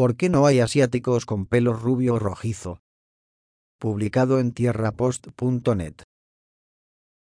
¿Por qué no hay asiáticos con pelo rubio o rojizo? Publicado en tierrapost.net.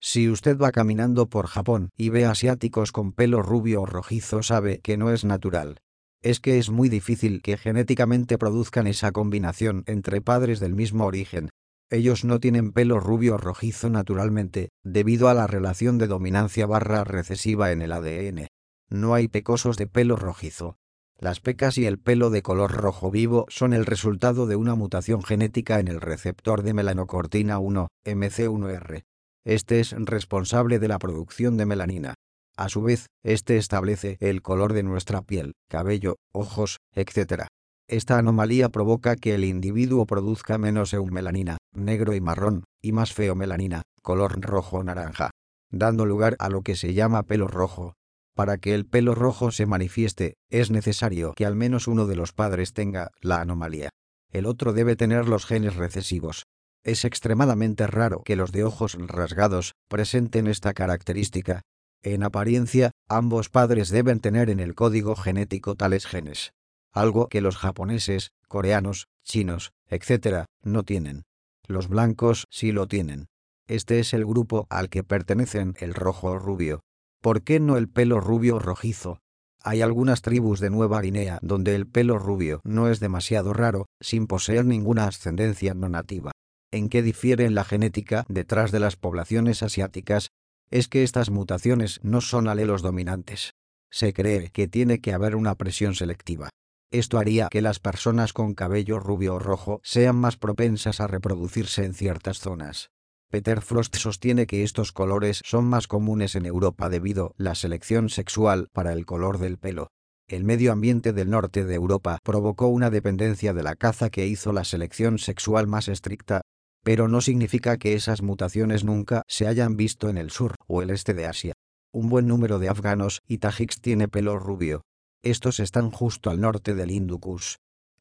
Si usted va caminando por Japón y ve asiáticos con pelo rubio o rojizo sabe que no es natural. Es que es muy difícil que genéticamente produzcan esa combinación entre padres del mismo origen. Ellos no tienen pelo rubio o rojizo naturalmente, debido a la relación de dominancia barra recesiva en el ADN. No hay pecosos de pelo rojizo. Las pecas y el pelo de color rojo vivo son el resultado de una mutación genética en el receptor de melanocortina 1, MC1R. Este es responsable de la producción de melanina. A su vez, este establece el color de nuestra piel, cabello, ojos, etc. Esta anomalía provoca que el individuo produzca menos eumelanina, negro y marrón, y más feomelanina, color rojo naranja, dando lugar a lo que se llama pelo rojo, para que el pelo rojo se manifieste, es necesario que al menos uno de los padres tenga la anomalía. El otro debe tener los genes recesivos. Es extremadamente raro que los de ojos rasgados presenten esta característica. En apariencia, ambos padres deben tener en el código genético tales genes. Algo que los japoneses, coreanos, chinos, etc., no tienen. Los blancos sí lo tienen. Este es el grupo al que pertenecen el rojo rubio. ¿Por qué no el pelo rubio rojizo? Hay algunas tribus de Nueva Guinea donde el pelo rubio no es demasiado raro, sin poseer ninguna ascendencia no nativa. ¿En qué difiere la genética detrás de las poblaciones asiáticas? Es que estas mutaciones no son alelos dominantes. Se cree que tiene que haber una presión selectiva. Esto haría que las personas con cabello rubio o rojo sean más propensas a reproducirse en ciertas zonas. Peter Frost sostiene que estos colores son más comunes en Europa debido a la selección sexual para el color del pelo. El medio ambiente del norte de Europa provocó una dependencia de la caza que hizo la selección sexual más estricta, pero no significa que esas mutaciones nunca se hayan visto en el sur o el este de Asia. Un buen número de afganos y tajiks tiene pelo rubio. Estos están justo al norte del Hindu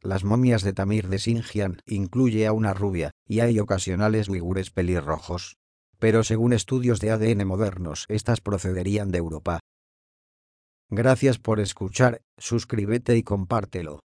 las momias de Tamir de Sinjian incluye a una rubia, y hay ocasionales uigures pelirrojos. Pero según estudios de ADN modernos, estas procederían de Europa. Gracias por escuchar, suscríbete y compártelo.